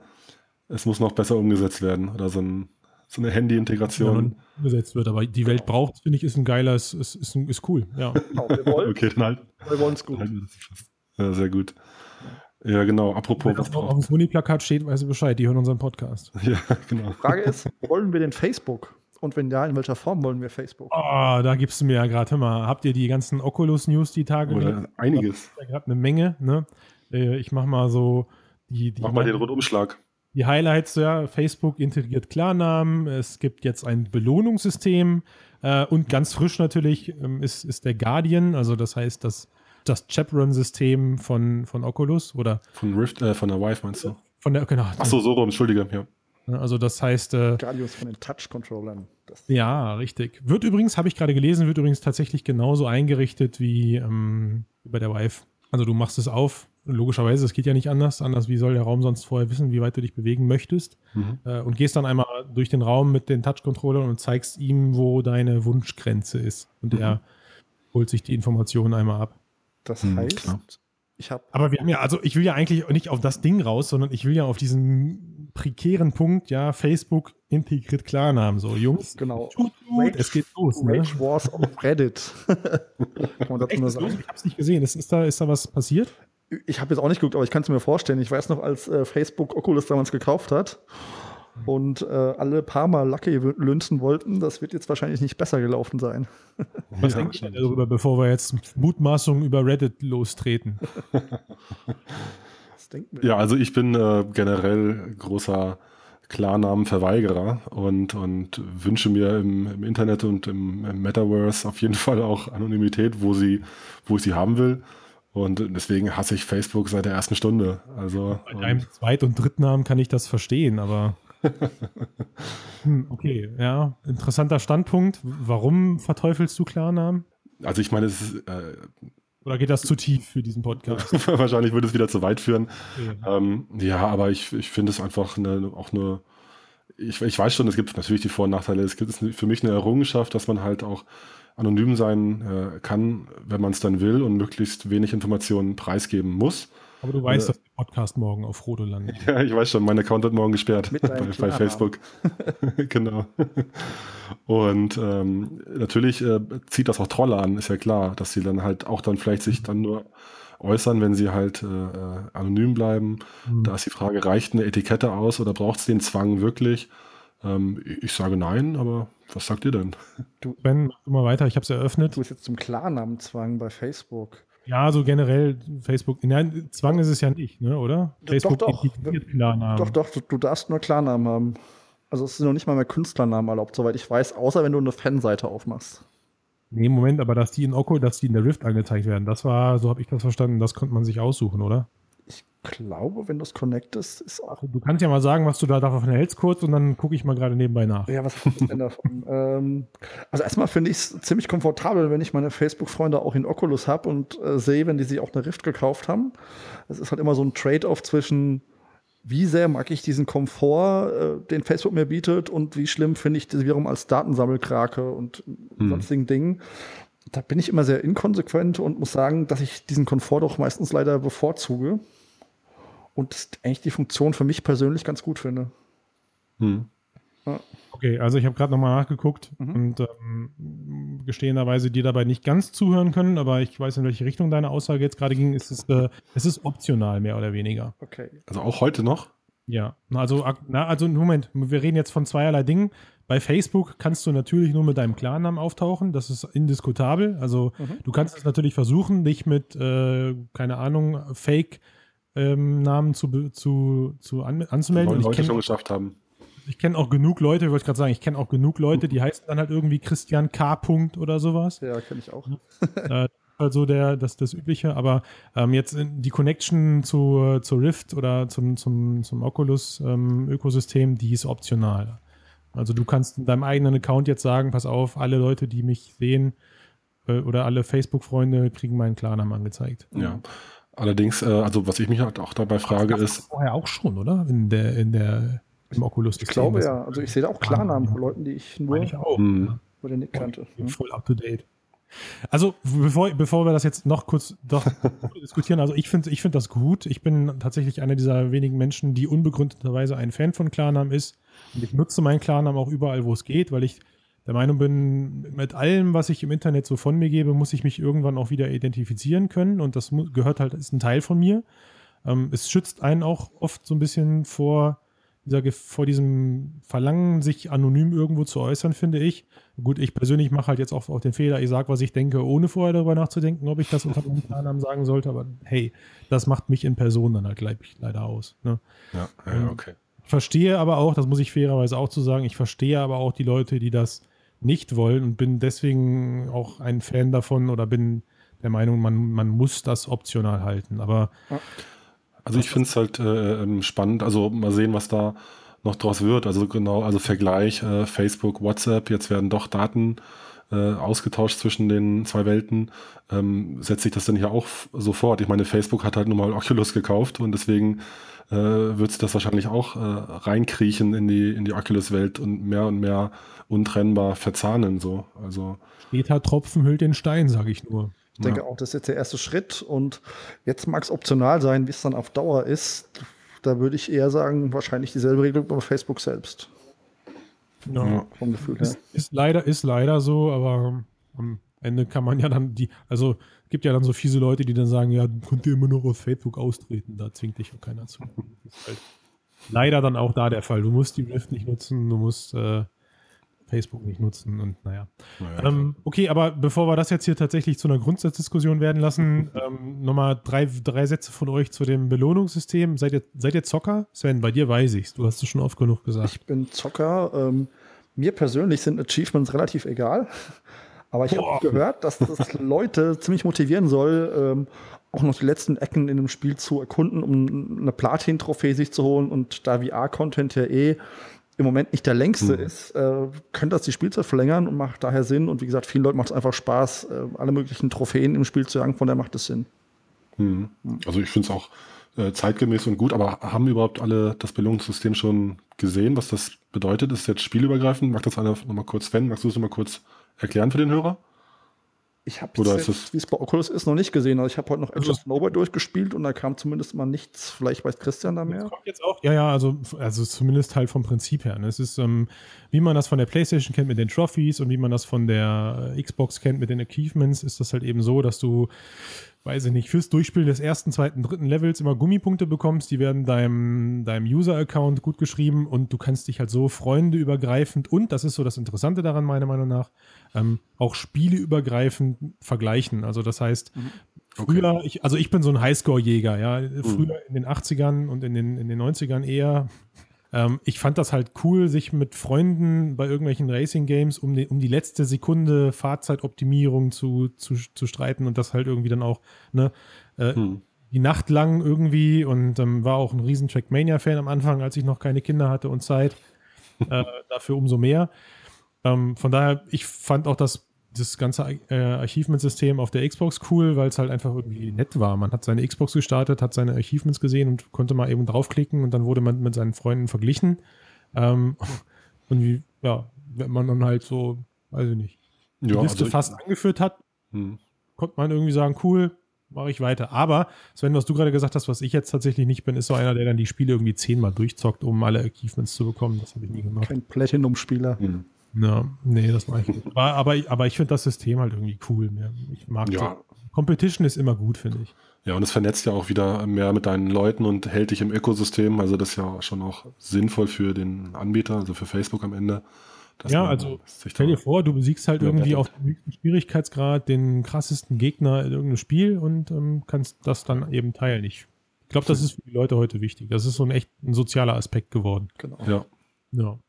es muss noch besser umgesetzt werden. Oder so, ein, so eine Handy-Integration. Ja, umgesetzt wird, aber die Welt braucht es, finde ich, ist ein geiler, ist, ist, ist, ist cool. Ja. [LAUGHS] Genau, wir wollen, okay, dann halt. Wir wollen es gut. Ja, sehr gut. Ja, genau. Apropos. Wenn das auf dem Sony-Plakat steht, weiß ich Bescheid. Die hören unseren Podcast. [LAUGHS] Ja, genau. Die Frage ist, wollen wir den Facebook und wenn ja, in welcher Form wollen wir Facebook? Oh, da gibst du mir ja gerade, hör mal, habt ihr die ganzen Oculus-News die Tage? Oder einiges. Da gerade eine Menge, ne? Äh, ich mach mal so die. die mach mal den Rundumschlag. Die Highlights, ja, Facebook integriert Klarnamen, es gibt jetzt ein Belohnungssystem äh, und ganz frisch natürlich ähm, ist, ist der Guardian, also das heißt das, das Chaperon-System von, von Oculus oder von Rift, äh, von der Vive meinst du? Von der, genau. Achso, so rum, entschuldige, ja. Ne, also das heißt. Äh, Radius von den Touch-Controllern. Ja, richtig. Wird übrigens, habe ich gerade gelesen, wird übrigens tatsächlich genauso eingerichtet wie ähm, bei der Vive. Also du machst es auf, logischerweise, es geht ja nicht anders. Anders, wie soll der Raum sonst vorher wissen, wie weit du dich bewegen möchtest? Mhm. Äh, und gehst dann einmal durch den Raum mit den Touch-Controllern und zeigst ihm, wo deine Wunschgrenze ist. Und mhm. er holt sich die Informationen einmal ab. Das mhm, heißt, mhm, ich habe. Aber wir haben ja, also ich will ja eigentlich nicht auf das Ding raus, sondern ich will ja auf diesen prekären Punkt, ja, Facebook integriert Klarnamen. So, Jungs, genau. Tut gut, es geht los. Ne? Rage ne? Wars auf Reddit. [LAUGHS] Kann man dazu nur sagen. Ich habe es nicht gesehen. Ist, ist, da, ist da was passiert? Ich habe jetzt auch nicht geguckt, aber ich kann es mir vorstellen. Ich weiß noch, als äh, Facebook Oculus damals gekauft hat und äh, alle Parma Lucky lünzen wollten, das wird jetzt wahrscheinlich nicht besser gelaufen sein. [LAUGHS] Was ja, denkt ihr darüber, bevor wir jetzt Mutmaßungen über Reddit lostreten? ja, also ich bin äh, generell großer Klarnamenverweigerer und, und wünsche mir im, im Internet und im, im, Metaverse auf jeden Fall auch Anonymität, wo, sie, wo ich sie haben will. Und deswegen hasse ich Facebook seit der ersten Stunde. Also, Bei deinem Zweit- und Drittnamen kann ich das verstehen, aber hm, okay, ja. Interessanter Standpunkt. Warum verteufelst du Klarnamen? Also ich meine, es ist. Äh, Oder geht das zu tief für diesen Podcast? [LAUGHS] Wahrscheinlich würde es wieder zu weit führen. Ja, ähm, ja aber ich, ich finde es einfach eine, auch eine. Ich, ich weiß schon, es gibt natürlich die Vor- und Nachteile. Es gibt für mich eine Errungenschaft, dass man halt auch anonym sein äh, kann, wenn man es dann will und möglichst wenig Informationen preisgeben muss. Aber du weißt, äh, dass der Podcast morgen auf Frodo landet. [LAUGHS] Ja, ich weiß schon, mein Account wird morgen gesperrt bei, bei, Facebook. [LAUGHS] genau. Und ähm, natürlich äh, zieht das auch Trolle an, ist ja klar, dass sie dann halt auch dann vielleicht sich dann nur äußern, wenn sie halt äh, äh, anonym bleiben. Mhm. Da ist die Frage, reicht eine Etikette aus oder braucht es den Zwang wirklich? Ähm, ich sage nein, aber was sagt ihr denn? Du, Ben, mach mal weiter, ich habe es eröffnet. Du bist jetzt zum Klarnamenzwang bei Facebook. Ja, so generell Facebook. Nein, Zwang ist es ja nicht, ne, oder? Facebook doch, doch. Klarnamen. Doch, doch, du, du darfst nur Klarnamen haben. Also es sind noch nicht mal mehr Künstlernamen erlaubt, soweit ich weiß, außer wenn du eine Fanseite aufmachst. Nee, Moment, aber dass die in Oko, dass die in der Rift angezeigt werden, das war, so habe ich das verstanden, das konnte man sich aussuchen, oder? Ich glaube, wenn du es connectest, ist auch. Du kannst ja mal sagen, was du da davon hältst, kurz, und dann gucke ich mal gerade nebenbei nach. Ja, was ist denn davon? [LAUGHS] ähm, also erstmal finde ich es ziemlich komfortabel, wenn ich meine Facebook-Freunde auch in Oculus habe und äh, sehe, wenn die sich auch eine Rift gekauft haben. Es ist halt immer so ein Trade-off zwischen wie sehr mag ich diesen Komfort, äh, den Facebook mir bietet und wie schlimm finde ich das wiederum als Datensammelkrake und hm. sonstigen Dingen. Da bin ich immer sehr inkonsequent und muss sagen, dass ich diesen Komfort doch meistens leider bevorzuge und eigentlich die Funktion für mich persönlich ganz gut finde. Hm. Ja. Okay, also ich habe gerade nochmal nachgeguckt mhm. und ähm, gestehenderweise dir dabei nicht ganz zuhören können, aber ich weiß, in welche Richtung deine Aussage jetzt gerade ging. Es ist, äh, es ist optional, mehr oder weniger. Okay. Also auch heute noch? Ja, also, na, also Moment, wir reden jetzt von zweierlei Dingen. Bei Facebook kannst du natürlich nur mit deinem Klarnamen auftauchen, das ist indiskutabel. Also mhm. du kannst es natürlich versuchen, dich mit, äh, keine Ahnung, Fake-Namen ähm, zu, zu, zu an, anzumelden. Die Leute schon geschafft haben ich kenne auch genug Leute, ich wollte gerade sagen, ich kenne auch genug Leute, die heißen dann halt irgendwie Christian K. Punkt oder sowas. Ja, kenne ich auch. äh, also der, das, das Übliche, aber ähm, jetzt die Connection zu, zu Rift oder zum, zum, zum Oculus-Ökosystem, ähm, die ist optional. Also du kannst in deinem eigenen Account jetzt sagen, pass auf, alle Leute, die mich sehen äh, oder alle Facebook-Freunde kriegen meinen Klarnamen angezeigt. Ja. Allerdings, äh, also was ich mich halt auch dabei frage, das ist. Vorher auch schon, oder? In der, in der im Oculus. Ich glaube ja. Also ich sehe da auch Klarnamen von Leuten, die ich nur ich auch. Mhm. über den Nick kannte. Voll up to date. Also, bevor, bevor wir das jetzt noch kurz doch [LAUGHS] diskutieren, also ich finde ich find das gut. Ich bin tatsächlich einer dieser wenigen Menschen, die unbegründeterweise ein Fan von Klarnamen ist. Und ich nutze meinen Klarnamen auch überall, wo es geht, weil ich der Meinung bin, mit allem, was ich im Internet so von mir gebe, muss ich mich irgendwann auch wieder identifizieren können. Und das gehört halt, ist ein Teil von mir. Ähm, es schützt einen auch oft so ein bisschen vor dieser, vor diesem Verlangen, sich anonym irgendwo zu äußern, finde ich. Gut, ich persönlich mache halt jetzt auch, auch den Fehler, ich sage, was ich denke, ohne vorher darüber nachzudenken, ob ich das unter meinem Klarnamen sagen sollte. Aber hey, das macht mich in Person dann halt leider aus. Ne? Ja, ja, okay. Ich verstehe aber auch, das muss ich fairerweise auch zu sagen, ich verstehe aber auch die Leute, die das nicht wollen und bin deswegen auch ein Fan davon oder bin der Meinung, man, man muss das optional halten. Aber. Also ich finde es halt äh, ähm, spannend. Also mal sehen, was da noch draus wird. Also genau, also Vergleich äh, Facebook, WhatsApp. Jetzt werden doch Daten äh, ausgetauscht zwischen den zwei Welten. Ähm, setzt sich das denn hier auch sofort? Ich meine, Facebook hat halt nun mal Oculus gekauft und deswegen äh, wird sich das wahrscheinlich auch äh, reinkriechen in die, in die Oculus-Welt und mehr und mehr untrennbar verzahnen. So. Also, Später Tropfen hüllt den Stein, sage ich nur. Ich denke ja. auch, das ist jetzt der erste Schritt und jetzt mag es optional sein, wie es dann auf Dauer ist. Da würde ich eher sagen, wahrscheinlich dieselbe Regelung bei Facebook selbst. Ja. Vom Gefühl her. Ist, ist, leider, ist leider so, aber am Ende kann man ja dann die, also gibt ja dann so fiese Leute, die dann sagen, ja, du könnt ihr immer noch aus Facebook austreten, da zwingt dich auch keiner zu. Halt leider dann auch da der Fall. Du musst die Rift nicht nutzen, du musst äh, Facebook nicht nutzen und naja. naja ähm, okay, aber bevor wir das jetzt hier tatsächlich zu einer Grundsatzdiskussion werden lassen, [LAUGHS] ähm, nochmal drei, drei Sätze von euch zu dem Belohnungssystem. Seid ihr, seid ihr Zocker? Sven, bei dir weiß ich Du hast es schon oft genug gesagt. Ich bin Zocker. Ähm, mir persönlich sind Achievements relativ egal. Aber ich habe gehört, dass das [LAUGHS] Leute ziemlich motivieren soll, ähm, auch noch die letzten Ecken in dem Spiel zu erkunden, um eine Platin-Trophäe sich zu holen. Und da VR-Content ja eh im Moment nicht der längste mhm. ist, äh, könnte das die Spielzeit verlängern und macht daher Sinn. Und wie gesagt, vielen Leuten macht es einfach Spaß, äh, alle möglichen Trophäen im Spiel zu jagen, von daher macht es Sinn. Mhm. Also ich finde es auch äh, zeitgemäß und gut, aber haben überhaupt alle das Belohnungssystem schon gesehen, was das bedeutet? Ist jetzt spielübergreifend? Mag das einer nochmal kurz, Sven, magst du es nochmal kurz erklären für den Hörer? Ich habe es, wie es bei Oculus ist, noch nicht gesehen. Also ich habe heute noch Edge Also- of Snowboard durchgespielt und da kam zumindest mal nichts. Vielleicht weiß Christian da Das mehr. kommt jetzt auch. Ja, ja, also, also zumindest halt vom Prinzip her. Ne? Es ist, ähm, wie man das von der PlayStation kennt mit den Trophies und wie man das von der Xbox kennt mit den Achievements, ist das halt eben so, dass du, weiß ich nicht, fürs Durchspielen des ersten, zweiten, dritten Levels immer Gummipunkte bekommst. Die werden deinem, deinem User-Account gut geschrieben und du kannst dich halt so freundeübergreifend und, das ist so das Interessante daran, meiner Meinung nach, ähm, auch spieleübergreifend vergleichen. Also das heißt, Früher, ich, also ich bin so ein Highscore-Jäger, ja. Früher in den 80ern und in den, in den 90ern eher. Ähm, ich fand das halt cool, sich mit Freunden bei irgendwelchen Racing-Games um die, um die letzte Sekunde Fahrzeitoptimierung zu, zu, zu streiten und das halt irgendwie dann auch, ne, äh, Hm. die Nacht lang irgendwie und ähm, war auch ein riesen Trackmania-Fan am Anfang, als ich noch keine Kinder hatte und Zeit. äh, [LAUGHS] dafür umso mehr. Ähm, von daher, ich fand auch das, das ganze äh, Achievement-System auf der Xbox cool, weil es halt einfach irgendwie nett war. Man hat seine Xbox gestartet, hat seine Achievements gesehen und konnte mal eben draufklicken und dann wurde man mit seinen Freunden verglichen. Ähm, [LAUGHS] und wie, ja, wenn man dann halt so, weiß ich nicht, die Ja, Liste also fast angeführt hat, Hm. konnte man irgendwie sagen, cool, mache ich weiter. Aber, Sven, was du gerade gesagt hast, was ich jetzt tatsächlich nicht bin, ist so einer, der dann die Spiele irgendwie zehnmal durchzockt, um alle Achievements zu bekommen. Das habe ich nie gemacht. Kein Platinum-Spieler. Hm. Ja, nee, das mache ich nicht. Aber, aber, aber ich finde das System halt irgendwie cool. Mir- Ich mag Ja. so. Competition ist immer gut, finde ich. Ja, und es vernetzt ja auch wieder mehr mit deinen Leuten und hält dich im Ökosystem. Also das ist ja schon auch sinnvoll für den Anbieter, also für Facebook am Ende. Ja, also sich Stell dir vor, du besiegst halt irgendwie auf dem höchsten Schwierigkeitsgrad den krassesten Gegner in irgendeinem Spiel und ähm, kannst das dann eben teilen. Ich glaube, das ist für die Leute heute wichtig. Das ist so ein echt ein sozialer Aspekt geworden. Genau. Ja, Ja.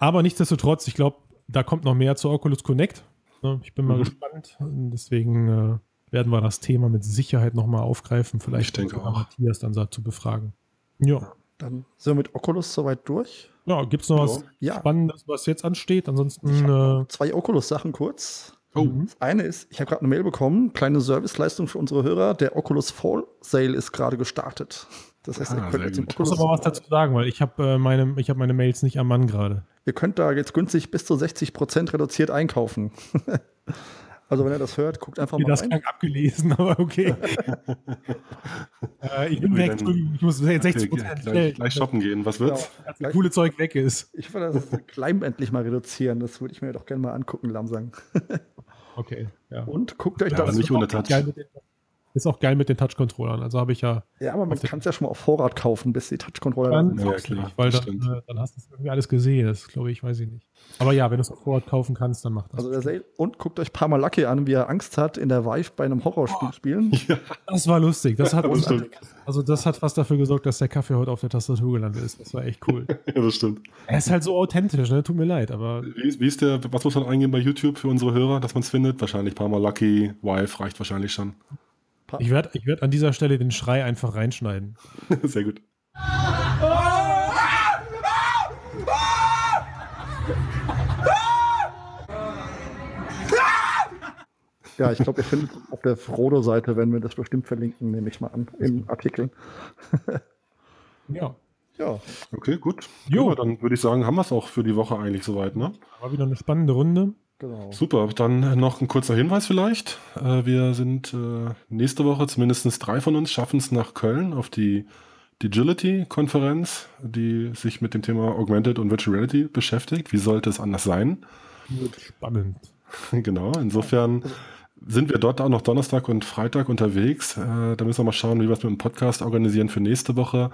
Aber nichtsdestotrotz, ich glaube, da kommt noch mehr zu Oculus Connect. Ne, Ich bin mal Mhm. gespannt. Und Deswegen äh, werden wir das Thema mit Sicherheit nochmal aufgreifen. Vielleicht Ich denke auch. Matthias dann dazu befragen. Ja. Dann sind wir mit Oculus soweit durch. Ja, gibt es noch was Ja. Spannendes, was jetzt ansteht? Ansonsten, äh, Zwei Oculus-Sachen kurz. Oh. Das eine ist, ich habe gerade eine Mail bekommen, kleine Serviceleistung für unsere Hörer. Der Oculus Fall Sale ist gerade gestartet. Das heißt, Ah, ihr könnt jetzt im gut. ich muss Oculus, aber was dazu sagen, weil ich habe äh, meine, ich hab meine Mails nicht am Mann gerade. Ihr könnt da jetzt günstig bis zu 60% reduziert einkaufen. [LAUGHS] also wenn ihr das hört, guckt einfach Mir mal das rein. klang abgelesen, [LAUGHS] aber okay. [LAUGHS] äh, ich bin weg, dann- ich muss 60 Okay, Prozent gleich, gleich shoppen gehen. Was wird's? Als das coole Zeug weg ist. ich würde das Climb endlich mal reduzieren. Das würde ich mir doch gerne mal angucken, Lamsang. Okay, ja. Und guckt euch Ja, das. aber nicht ohne Touch. Ist auch geil mit den Touch-Controllern. Also habe ich ja Ja, aber man kann es ja schon mal auf Vorrat kaufen, bis die Touch-Controller Dann, Ja, klar, weil dann, stimmt. äh, dann hast du es irgendwie alles gesehen. Das glaube ich, weiß ich nicht. Aber ja, wenn du es auf Vorrat kaufen kannst, dann mach das. Also der Sale. Und guckt euch Parma Lucky an, wie er Angst hat, in der Vive bei einem Horrorspiel spielen. [LAUGHS] das war lustig. Das hat, [LAUGHS] Das also das hat fast dafür gesorgt, dass der Kaffee heute auf der Tastatur gelandet ist. Das war echt cool. [LAUGHS] Ja, das stimmt. er ist halt so authentisch, ne? Tut mir leid, aber Wie, wie ist der, was muss man eingeben bei YouTube für unsere Hörer, dass man es findet? Wahrscheinlich ein paar Mal Lucky, Wife reicht wahrscheinlich schon. Ich werde ich werd an dieser Stelle den Schrei einfach reinschneiden. [LAUGHS] Sehr gut. Ja, ich glaube, ihr findet auf der Frodo-Seite, wenn wir das bestimmt verlinken, nehme ich mal an, im Artikel. [LAUGHS] Ja, Ja, Okay, gut. Jo. Ja, dann würde ich sagen, haben wir es auch für die Woche eigentlich soweit, ne? war wieder eine spannende Runde. Genau. Super, dann noch ein kurzer Hinweis vielleicht. Äh, wir sind äh, nächste Woche, zumindest drei von uns, schaffen es nach Köln auf die Digility-Konferenz, die sich mit dem Thema Augmented und Virtual Reality beschäftigt. Wie sollte es anders sein? Wird spannend. [LAUGHS] genau, insofern sind wir dort auch noch Donnerstag und Freitag unterwegs. Äh, da müssen wir mal schauen, wie wir es mit dem Podcast organisieren für nächste Woche.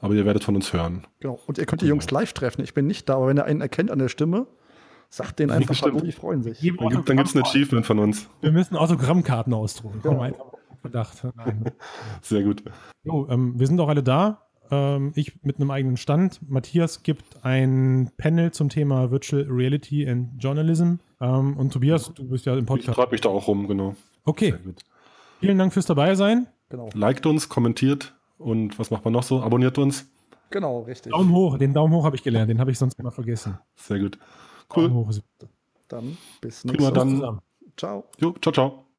Aber ihr werdet von uns hören. genau. Und ihr könnt die Jungs live treffen. Ich bin nicht da, aber wenn ihr einen erkennt an der Stimme, sagt denen einfach Stimmt. Hallo, die freuen sich. Dann gibt es ein Achievement von uns. Wir müssen Autogrammkarten ausdrucken. Ja. Verdacht. Nein. [LAUGHS] Sehr gut. Jo, ähm, wir sind auch alle da. Ähm, ich mit einem eigenen Stand. Matthias gibt ein Panel zum Thema Virtual Reality and Journalism. Ähm, und Tobias, du bist ja im Ich Podcast. treibe mich da auch rum, genau. Okay, Sehr gut. vielen Dank fürs dabei sein. Genau, Liked uns, kommentiert und was macht man noch so? Abonniert uns. genau, richtig. Daumen hoch, den Daumen hoch habe ich gelernt, den habe ich sonst immer vergessen. Sehr gut. Cool. Dann bis nächste Woche. Ciao. Jo, ciao, ciao.